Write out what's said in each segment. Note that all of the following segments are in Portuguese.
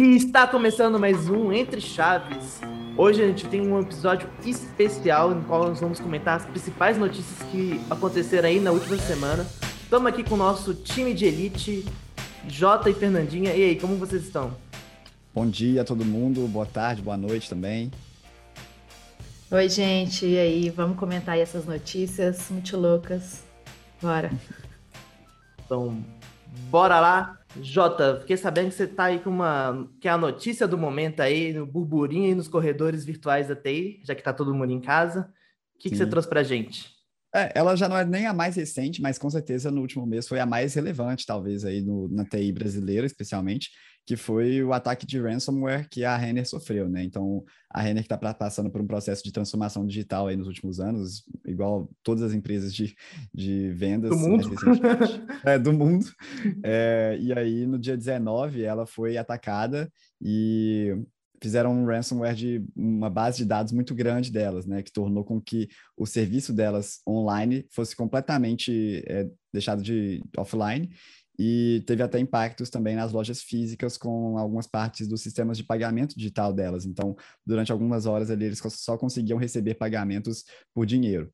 E está começando mais um Entre Chaves. Hoje a gente tem um episódio especial no qual nós vamos comentar as principais notícias que aconteceram aí na última semana. Estamos aqui com o nosso time de elite, Jota e Fernandinha. E aí, como vocês estão? Bom dia a todo mundo, boa tarde, boa noite também. Oi, gente, e aí? Vamos comentar aí essas notícias muito loucas. Bora. Então, bora lá. Jota, fiquei sabendo que você tá aí com uma. que é a notícia do momento aí, no burburinho e nos corredores virtuais da TI, já que tá todo mundo em casa. O que, que você trouxe pra gente? É, ela já não é nem a mais recente, mas com certeza no último mês foi a mais relevante, talvez, aí no, na TI brasileira, especialmente, que foi o ataque de ransomware que a Renner sofreu, né? Então, a Renner que está passando por um processo de transformação digital aí nos últimos anos, igual todas as empresas de, de vendas. Do mundo. Né, é, do mundo. É, e aí, no dia 19, ela foi atacada e fizeram um ransomware de uma base de dados muito grande delas, né, que tornou com que o serviço delas online fosse completamente é, deixado de offline e teve até impactos também nas lojas físicas com algumas partes dos sistemas de pagamento digital delas. Então, durante algumas horas ali, eles só conseguiam receber pagamentos por dinheiro.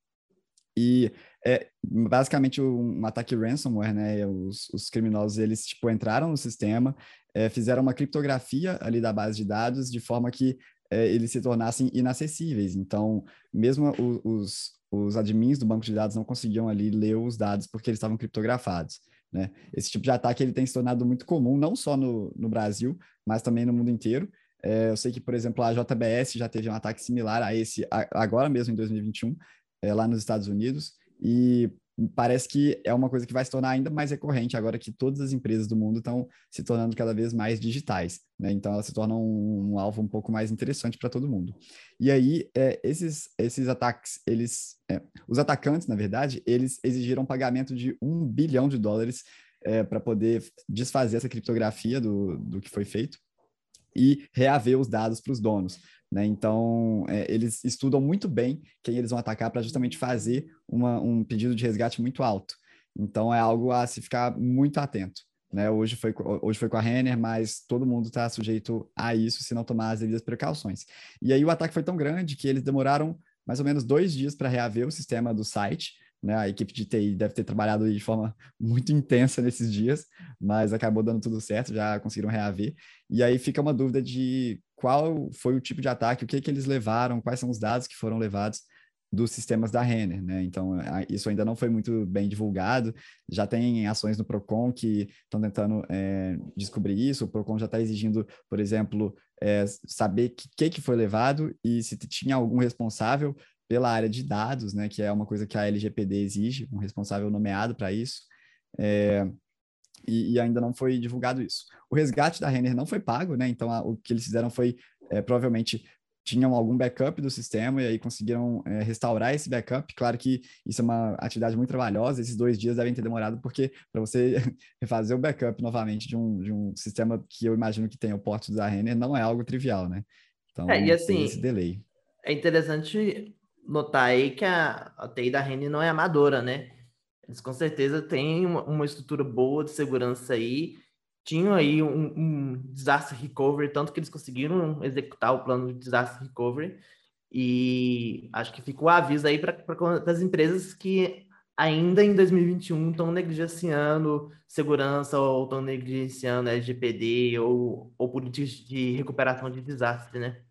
E é basicamente um ataque ransomware, né? Os, os criminosos eles tipo entraram no sistema, é, fizeram uma criptografia ali da base de dados de forma que é, eles se tornassem inacessíveis. Então, mesmo os, os admins do banco de dados não conseguiam ali ler os dados porque eles estavam criptografados. Né? Esse tipo de ataque ele tem se tornado muito comum, não só no, no Brasil, mas também no mundo inteiro. É, eu sei que, por exemplo, a JBS já teve um ataque similar a esse agora mesmo em 2021, é, lá nos Estados Unidos, e parece que é uma coisa que vai se tornar ainda mais recorrente agora que todas as empresas do mundo estão se tornando cada vez mais digitais, né? Então elas se tornam um, um alvo um pouco mais interessante para todo mundo. E aí é, esses esses ataques, eles, é, os atacantes, na verdade, eles exigiram pagamento de um bilhão de dólares é, para poder desfazer essa criptografia do, do que foi feito e reaver os dados para os donos. Né? Então, é, eles estudam muito bem quem eles vão atacar para justamente fazer uma, um pedido de resgate muito alto. Então, é algo a se ficar muito atento. Né? Hoje, foi, hoje foi com a Renner, mas todo mundo está sujeito a isso se não tomar as devidas precauções. E aí, o ataque foi tão grande que eles demoraram mais ou menos dois dias para reaver o sistema do site. Né? A equipe de TI deve ter trabalhado de forma muito intensa nesses dias, mas acabou dando tudo certo, já conseguiram reaver. E aí fica uma dúvida de qual foi o tipo de ataque, o que, que eles levaram, quais são os dados que foram levados dos sistemas da Renner, né? Então, isso ainda não foi muito bem divulgado. Já tem ações no Procon que estão tentando é, descobrir isso. O Procon já está exigindo, por exemplo, é, saber o que, que foi levado e se tinha algum responsável pela área de dados, né? Que é uma coisa que a LGPD exige, um responsável nomeado para isso. É, e, e, ainda não foi divulgado isso. O resgate da Renner não foi pago, né? Então a, o que eles fizeram foi é, provavelmente tinham algum backup do sistema e aí conseguiram é, restaurar esse backup. Claro que isso é uma atividade muito trabalhosa, esses dois dias devem ter demorado, porque para você refazer o backup novamente de um, de um sistema que eu imagino que tenha o porte da Renner não é algo trivial, né? Então, é, e assim, esse delay. É interessante notar aí que a, a TI da Renner não é amadora, né? Eles com certeza têm uma, uma estrutura boa de segurança aí. Tinham aí um, um disaster recovery, tanto que eles conseguiram executar o plano de disaster recovery. E acho que ficou o aviso aí para as empresas que ainda em 2021 estão negligenciando segurança ou estão negligenciando LGPD ou, ou políticas de recuperação de desastre, né?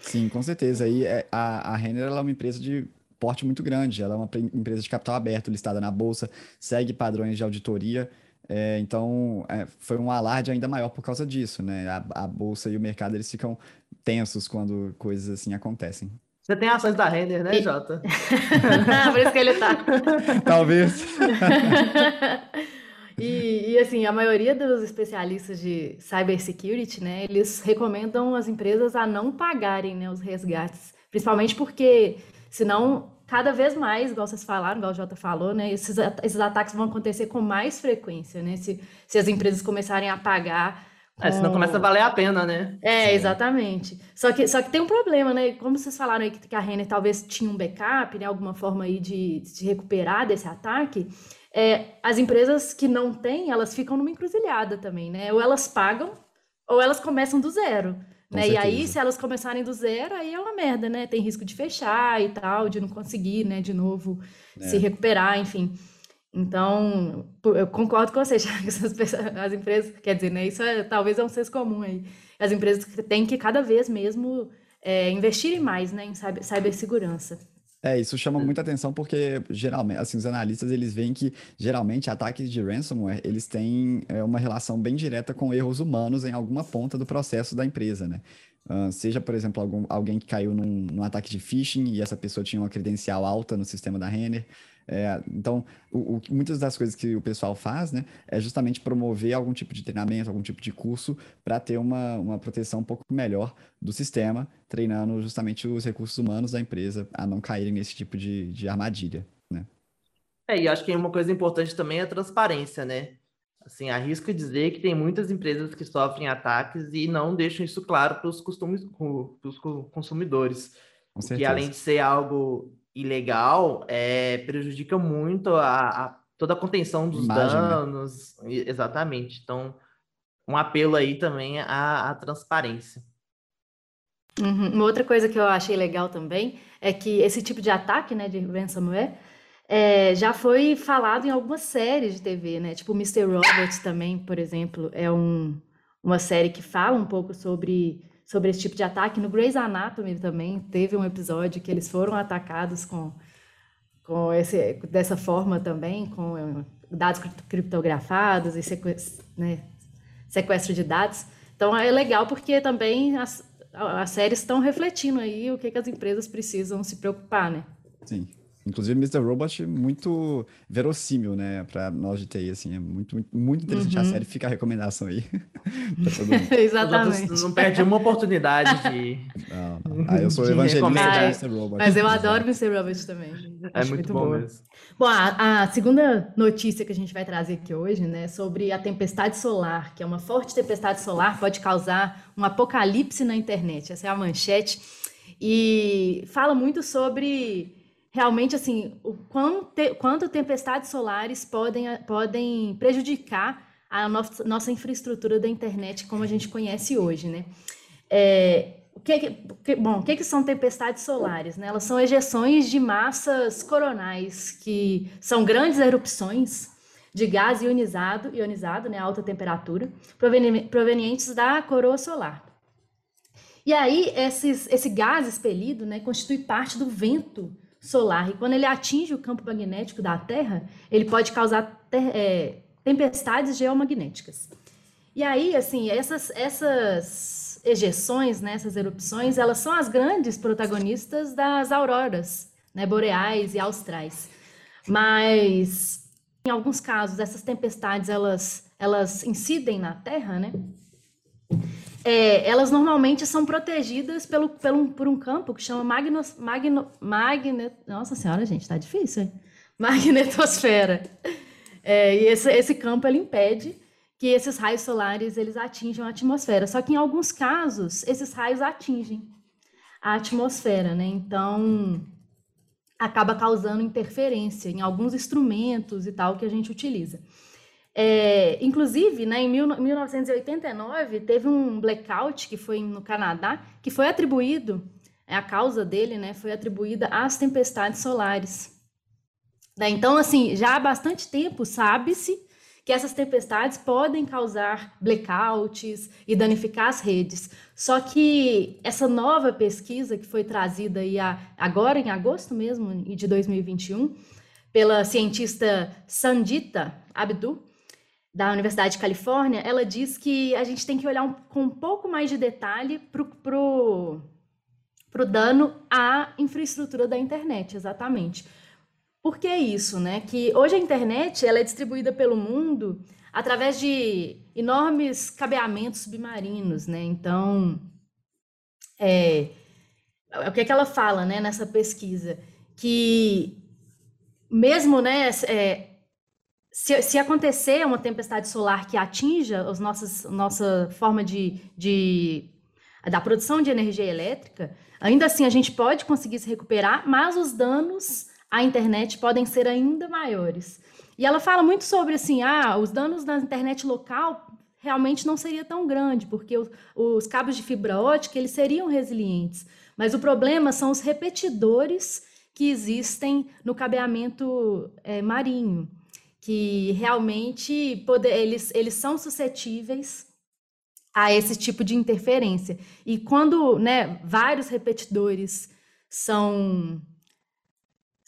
Sim, com certeza. Aí é, a, a Renner é uma empresa de porte muito grande. Ela é uma empresa de capital aberto, listada na bolsa, segue padrões de auditoria. É, então, é, foi um alarde ainda maior por causa disso, né? A, a, bolsa e o mercado eles ficam tensos quando coisas assim acontecem. Você tem ações da Render, né, Jota? por isso que ele tá. Talvez. E, e, assim, a maioria dos especialistas de cybersecurity, né, eles recomendam as empresas a não pagarem né, os resgates, principalmente porque Senão, cada vez mais, igual vocês falaram, igual o Jota falou, né? Esses, esses ataques vão acontecer com mais frequência, né? Se, se as empresas começarem a pagar. Com... É, senão começa a valer a pena, né? É, exatamente. Só que, só que tem um problema, né? Como vocês falaram aí que, que a Renner talvez tinha um backup, né? Alguma forma aí de se recuperar desse ataque. É, as empresas que não têm, elas ficam numa encruzilhada também, né? Ou elas pagam ou elas começam do zero. Né? E aí, se elas começarem do zero, aí é uma merda, né? Tem risco de fechar e tal, de não conseguir, né, de novo é. se recuperar, enfim. Então, eu concordo com você, já que as empresas, quer dizer, né, isso é, talvez é um senso comum aí. As empresas têm que cada vez mesmo é, investirem mais, né, em cibersegurança. É, isso chama muita atenção porque geralmente, assim, os analistas eles veem que geralmente ataques de ransomware eles têm é, uma relação bem direta com erros humanos em alguma ponta do processo da empresa, né? Uh, seja, por exemplo, algum, alguém que caiu num, num, ataque de phishing e essa pessoa tinha uma credencial alta no sistema da Renner, é, então, o, o, muitas das coisas que o pessoal faz, né, é justamente promover algum tipo de treinamento, algum tipo de curso para ter uma, uma proteção um pouco melhor do sistema, treinando justamente os recursos humanos da empresa a não caírem nesse tipo de, de armadilha, né? É, e acho que uma coisa importante também é a transparência, né? Assim, arrisco dizer que tem muitas empresas que sofrem ataques e não deixam isso claro para os consumidores. Que além de ser algo ilegal é, prejudica muito a, a, toda a contenção dos Imagem, né? danos. Né? Exatamente. Então, um apelo aí também à, à transparência. Uhum. Uma outra coisa que eu achei legal também é que esse tipo de ataque, né, de ransomware, é, já foi falado em algumas séries de TV, né? Tipo Mr. Robot também, por exemplo, é um, uma série que fala um pouco sobre sobre esse tipo de ataque. No Grey's Anatomy também teve um episódio que eles foram atacados com, com esse, dessa forma também, com eh, dados criptografados e sequestro, né, sequestro de dados. Então é legal porque também as, as séries estão refletindo aí o que, que as empresas precisam se preocupar, né? Sim. Inclusive, Mr. Robot muito verossímil, né? Pra nós de TI, assim. É muito, muito, muito interessante uhum. a série. Fica a recomendação aí. Exatamente. Não perde uma oportunidade de... Não, não. Ah, eu sou evangelista de Mr. Robot. Mas eu adoro Mr. Robot também. É muito, muito bom boa. mesmo. Bom, a, a, segunda notícia que a gente vai trazer aqui hoje, né? Sobre a tempestade solar, que é uma forte tempestade solar pode causar um apocalipse na internet. Essa é a manchete. E fala muito sobre realmente assim o quanto, quanto tempestades solares podem, podem prejudicar a nossa, nossa infraestrutura da internet como a gente conhece hoje, né? É, o que, que, bom, o que, que são tempestades solares? Né? Elas são ejeções de massas coronais, que são grandes erupções de gás ionizado, ionizado né, alta temperatura, provenientes da coroa solar. E aí, esses, esse gás expelido né, constitui parte do vento solar. E quando ele atinge o campo magnético da Terra, ele pode causar é, tempestades geomagnéticas. E aí, assim, essas, essas ejeções, né, essas erupções, elas são as grandes protagonistas das auroras né, boreais e austrais. Mas, em alguns casos, essas tempestades, elas, elas incidem na Terra, né? É, elas normalmente são protegidas pelo, pelo, por um campo que chama magno, magno, magnet, nossa senhora, gente, tá difícil, hein? magnetosfera. É, e esse, esse campo ele impede que esses raios solares eles atinjam a atmosfera. Só que em alguns casos esses raios atingem a atmosfera, né? Então acaba causando interferência em alguns instrumentos e tal que a gente utiliza. É, inclusive, né, em 1989, teve um blackout que foi no Canadá, que foi atribuído, é, a causa dele né, foi atribuída às tempestades solares. Né, então, assim, já há bastante tempo sabe-se que essas tempestades podem causar blackouts e danificar as redes. Só que essa nova pesquisa que foi trazida aí agora em agosto mesmo de 2021 pela cientista Sandita Abdu, da Universidade de Califórnia, ela diz que a gente tem que olhar um, com um pouco mais de detalhe para o dano à infraestrutura da internet, exatamente. Por que isso, né? Que hoje a internet ela é distribuída pelo mundo através de enormes cabeamentos submarinos, né? Então, é, o que é que ela fala, né, nessa pesquisa? Que mesmo, né, é, se, se acontecer uma tempestade solar que atinja as nossas, nossa forma de, de da produção de energia elétrica, ainda assim a gente pode conseguir se recuperar, mas os danos à internet podem ser ainda maiores. E ela fala muito sobre assim, ah, os danos na internet local realmente não seria tão grande, porque os, os cabos de fibra ótica eles seriam resilientes. Mas o problema são os repetidores que existem no cabeamento é, marinho, que realmente poder, eles, eles são suscetíveis a esse tipo de interferência. E quando né, vários repetidores são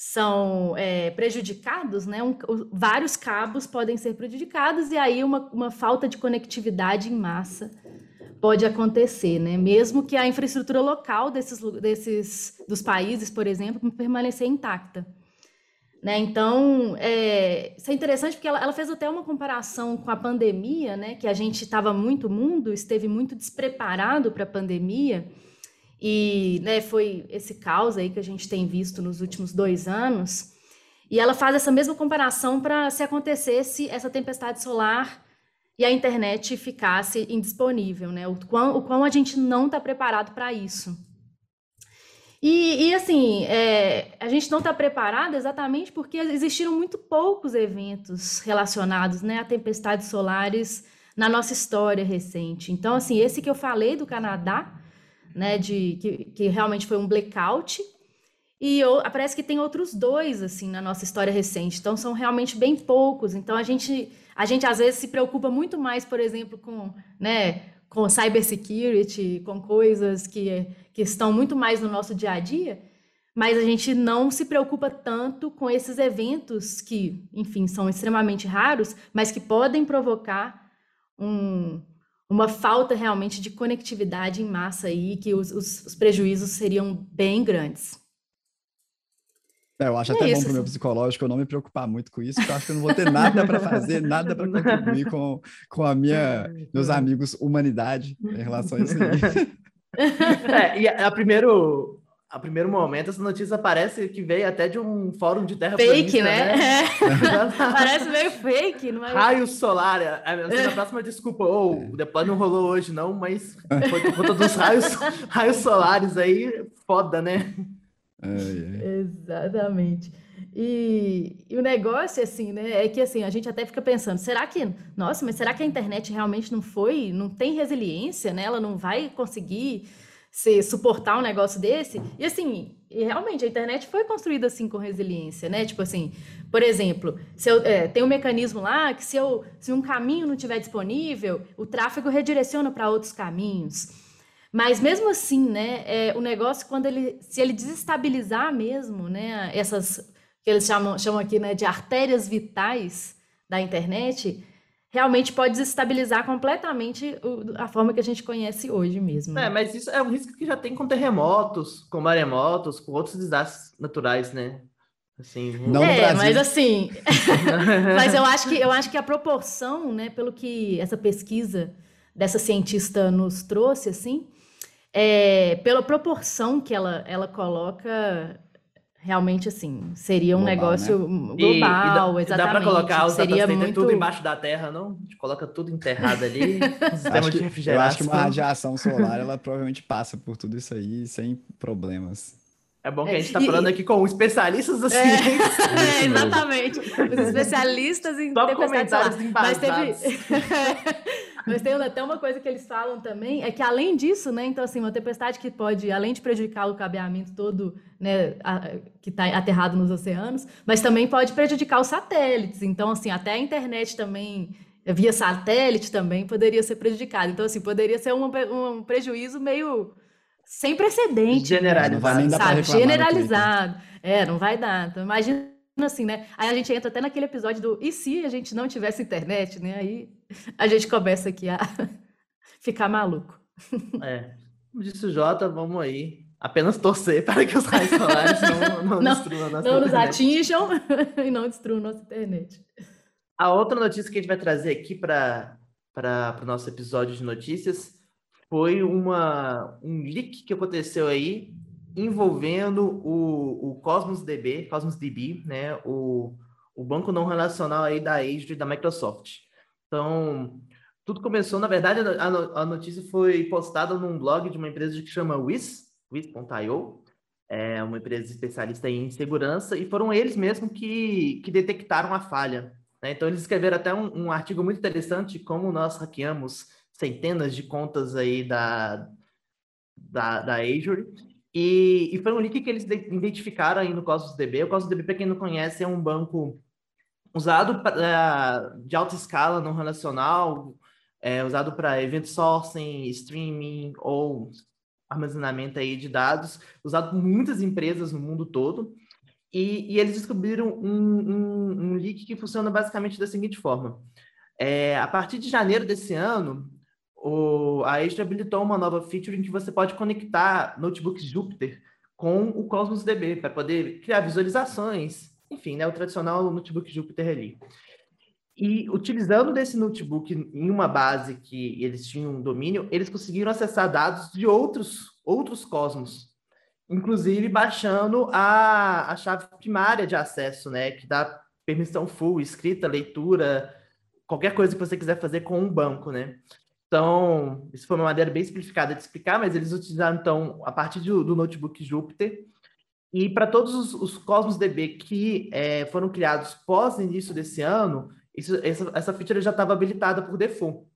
são é, prejudicados, né? Um, vários cabos podem ser prejudicados e aí uma, uma falta de conectividade em massa pode acontecer, né? Mesmo que a infraestrutura local desses, desses dos países, por exemplo, permanecer intacta. Né? Então, é, isso é interessante porque ela, ela, fez até uma comparação com a pandemia, né? que a gente estava muito, mundo esteve muito despreparado para a pandemia, e né, foi esse caos aí que a gente tem visto nos últimos dois anos. E ela faz essa mesma comparação para se acontecesse essa tempestade solar e a internet ficasse indisponível, né? O quão, o quão a gente não está preparado para isso. E, e assim, é, a gente não está preparado exatamente porque existiram muito poucos eventos relacionados né, a tempestades solares na nossa história recente. Então, assim, esse que eu falei do Canadá, né, de que, que realmente foi um blackout. E eu, parece que tem outros dois assim na nossa história recente. Então são realmente bem poucos. Então a gente a gente às vezes se preocupa muito mais, por exemplo, com, né, com cybersecurity, com coisas que que estão muito mais no nosso dia a dia, mas a gente não se preocupa tanto com esses eventos que, enfim, são extremamente raros, mas que podem provocar um, uma falta realmente de conectividade em massa aí, que os, os, os prejuízos seriam bem grandes. É, eu acho é até isso, bom para o meu assim. psicológico eu não me preocupar muito com isso, porque eu acho que eu não vou ter nada para fazer, nada para contribuir com, com a minha, meus amigos humanidade em relação a isso aí. É, e a, a primeiro, a primeiro momento, essa notícia parece que veio até de um fórum de terra Fake, né? né? parece meio fake. Não é? Raio solar. É, assim, na próxima desculpa, oh, o deploy não rolou hoje não, mas foi por conta dos raios, raios solares aí, foda, né? Exatamente. E, e, o negócio, assim, né, é que, assim, a gente até fica pensando, será que, nossa, mas será que a internet realmente não foi, não tem resiliência, né? Ela não vai conseguir se suportar um negócio desse. E assim, e realmente a internet foi construída assim com resiliência, né? Tipo assim, por exemplo, se eu, é, tem um mecanismo lá que se, eu, se um caminho não estiver disponível, o tráfego redireciona para outros caminhos. Mas mesmo assim, né, é, o negócio quando ele se ele desestabilizar mesmo, né, essas que eles chamam, chamam aqui, né, de artérias vitais da internet, realmente pode desestabilizar completamente a forma que a gente conhece hoje mesmo. É, mas isso é um risco que já tem com terremotos, com maremotos, com outros desastres naturais, né? Assim, não é, mas assim, mas eu acho que eu acho que a proporção, né, pelo que essa pesquisa dessa cientista nos trouxe, assim, é, pela proporção que ela, ela coloca realmente assim, seria um global, negócio né? global, e, e dá, exatamente. Dá para colocar os seria muito... tudo embaixo da terra, não? A gente coloca tudo enterrado ali, sistema de refrigeração. Eu acho que uma radiação solar, ela provavelmente passa por tudo isso aí sem problemas. É bom que a gente está falando aqui com especialistas da é, ciência. É, exatamente. Os especialistas em Só comentários embasados. Mas teve... Mas tem até uma coisa que eles falam também, é que além disso, né, então assim, uma tempestade que pode, além de prejudicar o cabeamento todo, né, a, que está aterrado nos oceanos, mas também pode prejudicar os satélites. Então, assim, até a internet também, via satélite também, poderia ser prejudicada. Então, assim, poderia ser um, um prejuízo meio sem precedente. Generalizado. Sabe? Generalizado. É, não vai dar. Então, imagina assim, né? Aí a gente entra até naquele episódio do e se a gente não tivesse internet, né? Aí a gente começa aqui a ficar maluco. É. Como disse o Jota, vamos aí. Apenas torcer para que os raios solares não, não, não destruam a nossa Não internet. nos atinjam e não destruam a nossa internet. A outra notícia que a gente vai trazer aqui para o nosso episódio de notícias foi uma, um leak que aconteceu aí envolvendo o, o Cosmos DB, Cosmos DB, né, o, o banco não relacional aí da Azure da Microsoft. Então, tudo começou, na verdade, a, a notícia foi postada num blog de uma empresa que chama Wiz, Wiz.io, é uma empresa especialista em segurança, e foram eles mesmos que, que detectaram a falha. Né? Então, eles escreveram até um, um, artigo muito interessante como nós hackeamos centenas de contas aí da, da, da Azure. E, e foi um leak que eles identificaram aí no Cosmos DB. O Cosmos DB, para quem não conhece, é um banco usado pra, de alta escala não relacional, é, usado para event sourcing, streaming ou armazenamento aí de dados, usado por muitas empresas no mundo todo. E, e eles descobriram um, um, um, leak que funciona basicamente da seguinte forma. É, a partir de janeiro desse ano, o, a Azure habilitou uma nova feature em que você pode conectar notebooks Jupyter com o Cosmos DB para poder criar visualizações, enfim, né, o tradicional notebook Jupyter ali. E utilizando desse notebook em uma base que eles tinham um domínio, eles conseguiram acessar dados de outros, outros cosmos, inclusive baixando a, a chave primária de acesso, né, que dá permissão full, escrita, leitura, qualquer coisa que você quiser fazer com um banco, né? Então, isso foi uma maneira bem simplificada de explicar, mas eles utilizaram, então, a partir do, do notebook Jupyter, e para todos os, os, Cosmos DB que é, foram criados pós início desse ano, isso, essa, essa feature já estava habilitada por default.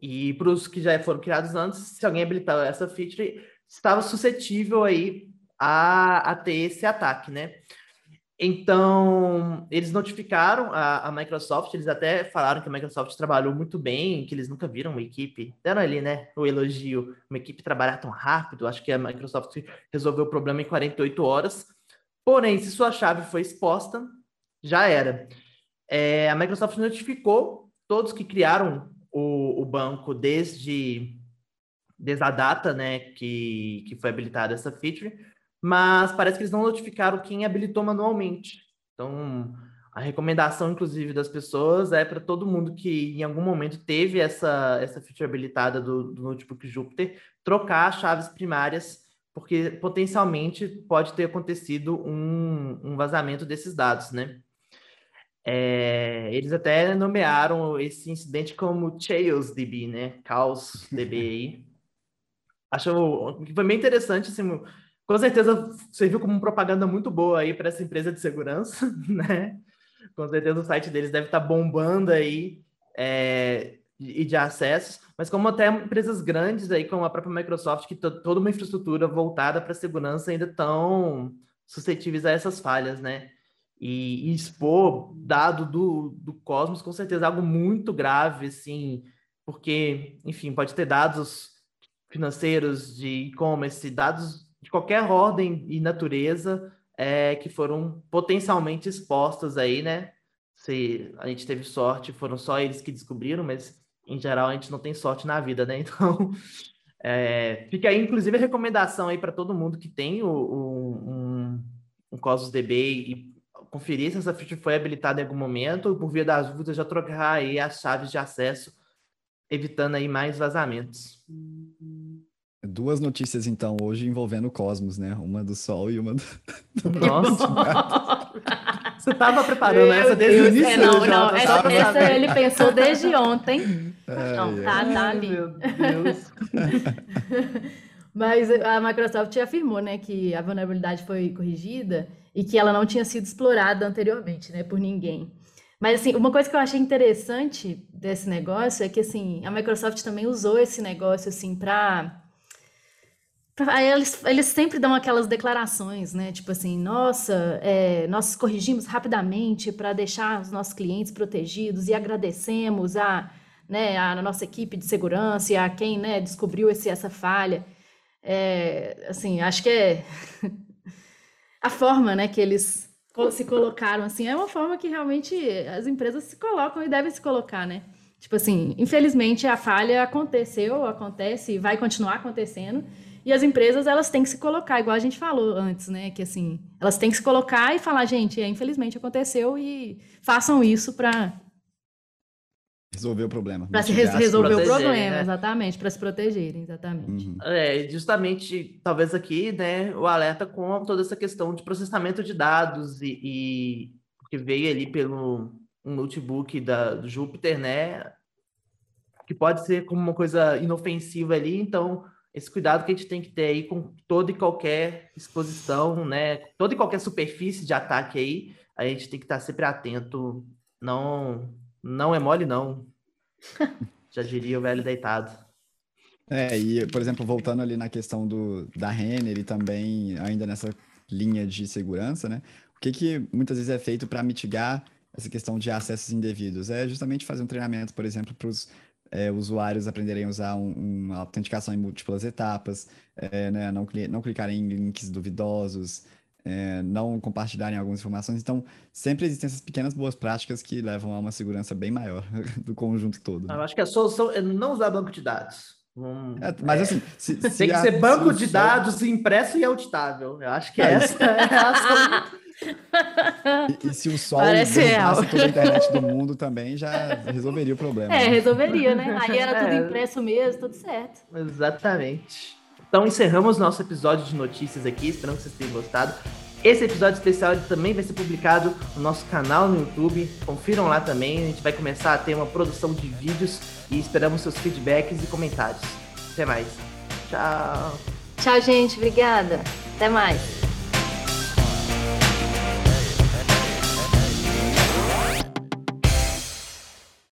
E para os que já foram criados antes, se alguém habilitar essa feature, estava suscetível aí a, a ter esse ataque, né? Então, eles notificaram a, a, Microsoft, eles até falaram que a Microsoft trabalhou muito bem, que eles nunca viram uma equipe, deram ali, né, o elogio, uma equipe trabalhar tão rápido, acho que a Microsoft resolveu o problema em 48 horas, porém, se sua chave foi exposta, já era. É, a Microsoft notificou todos que criaram o, o banco desde, desde a data, né, que, que foi habilitada essa feature, mas parece que eles não notificaram quem habilitou manualmente. Então, a recomendação, inclusive, das pessoas é para todo mundo que em algum momento teve essa, essa feature habilitada do, do notebook Jupyter trocar as chaves primárias, porque potencialmente pode ter acontecido um, um vazamento desses dados, né? É, eles até nomearam esse incidente como Chaos DB, né? Caos DB. Acho que foi bem interessante, assim, com certeza serviu como propaganda muito boa aí para essa empresa de segurança, né? Com certeza o site deles deve estar tá bombando aí é, e de acessos, mas como até empresas grandes aí, como a própria Microsoft, que toda uma infraestrutura voltada para segurança ainda estão suscetíveis a essas falhas, né? E, e, expor dado do, do Cosmos, com certeza, é algo muito grave, assim, porque, enfim, pode ter dados financeiros de e-commerce, dados de qualquer ordem e natureza é, que foram potencialmente expostas aí, né? Se a gente teve sorte, foram só eles que descobriram, mas em geral a gente não tem sorte na vida, né? Então, é, fica aí, inclusive, a recomendação aí para todo mundo que tem o, o, um, um Cosmos DB e conferir se essa feature foi habilitada em algum momento, por via das dúvidas, já trocar aí as chaves de acesso, evitando aí mais vazamentos. Duas notícias, então, hoje envolvendo o Cosmos, né? Uma do Sol e uma do. Nossa! Você estava preparando Meu essa desde o início? É, não, não. Essa, essa, ele pensou desde ontem. É, não, é. tá, tá ali. Meu Deus. Mas a Microsoft afirmou, né, que a vulnerabilidade foi corrigida e que ela não tinha sido explorada anteriormente, né, por ninguém. Mas, assim, uma coisa que eu achei interessante desse negócio é que, assim, a Microsoft também usou esse negócio, assim, para eles, eles sempre dão aquelas declarações, né? Tipo assim, nossa, é, nós corrigimos rapidamente para deixar os nossos clientes protegidos e agradecemos a, né, a nossa equipe de segurança e a quem né, descobriu esse, essa falha. É, assim, acho que é a forma né, que eles se colocaram assim é uma forma que realmente as empresas se colocam e devem se colocar, né? Tipo assim, infelizmente a falha aconteceu, acontece e vai continuar acontecendo. E as empresas, elas têm que se colocar, igual a gente falou antes, né? Que assim, elas têm que se colocar e falar, gente, é, infelizmente aconteceu e façam isso para resolver o problema. Para se resolver o problema, né? exatamente, para se protegerem, exatamente. Uhum. É, justamente, talvez aqui, né, o alerta com toda essa questão de processamento de dados e, e que veio ali pelo um notebook da, do Júpiter, né, que pode ser como uma coisa inofensiva ali, então esse cuidado que a gente tem que ter aí com toda e qualquer exposição, né? Toda e qualquer superfície de ataque aí, a gente tem que estar sempre atento não, não é mole, não. Já diria o velho deitado. É, e, por exemplo, voltando ali na questão do, da Renner e também ainda nessa linha de segurança, né? O que, que muitas vezes é feito para mitigar essa questão de acessos indevidos? É justamente fazer um treinamento, por exemplo, para os é, usuários aprenderem a usar um, uma autenticação em múltiplas etapas, é, né? não, não clicarem em links duvidosos, é, não compartilharem algumas informações. Então, sempre existem essas pequenas boas práticas que levam a uma segurança bem maior do conjunto todo. Eu acho que a solução é não usar banco de dados. Hum, é, mas assim, se, se tem que a, ser banco de dados impresso e auditável. Eu acho que é, essa é a. E, e, se o sol derrubasse toda a internet do mundo também, já resolveria o problema. É, né? resolveria, né? Aí era tudo é. impresso mesmo, tudo certo. Exatamente. Então encerramos nosso episódio de notícias aqui, esperamos que vocês tenham gostado. Esse episódio especial também vai ser publicado no nosso canal no YouTube. Confiram lá também. A gente vai começar a ter uma produção de vídeos e esperamos seus feedbacks e comentários. Até mais. Tchau. Tchau, gente. Obrigada. Até mais.